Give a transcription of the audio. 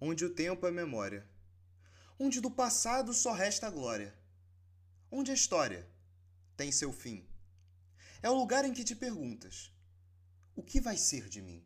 onde o tempo é memória, onde do passado só resta a glória, onde a história tem seu fim. É o lugar em que te perguntas: o que vai ser de mim?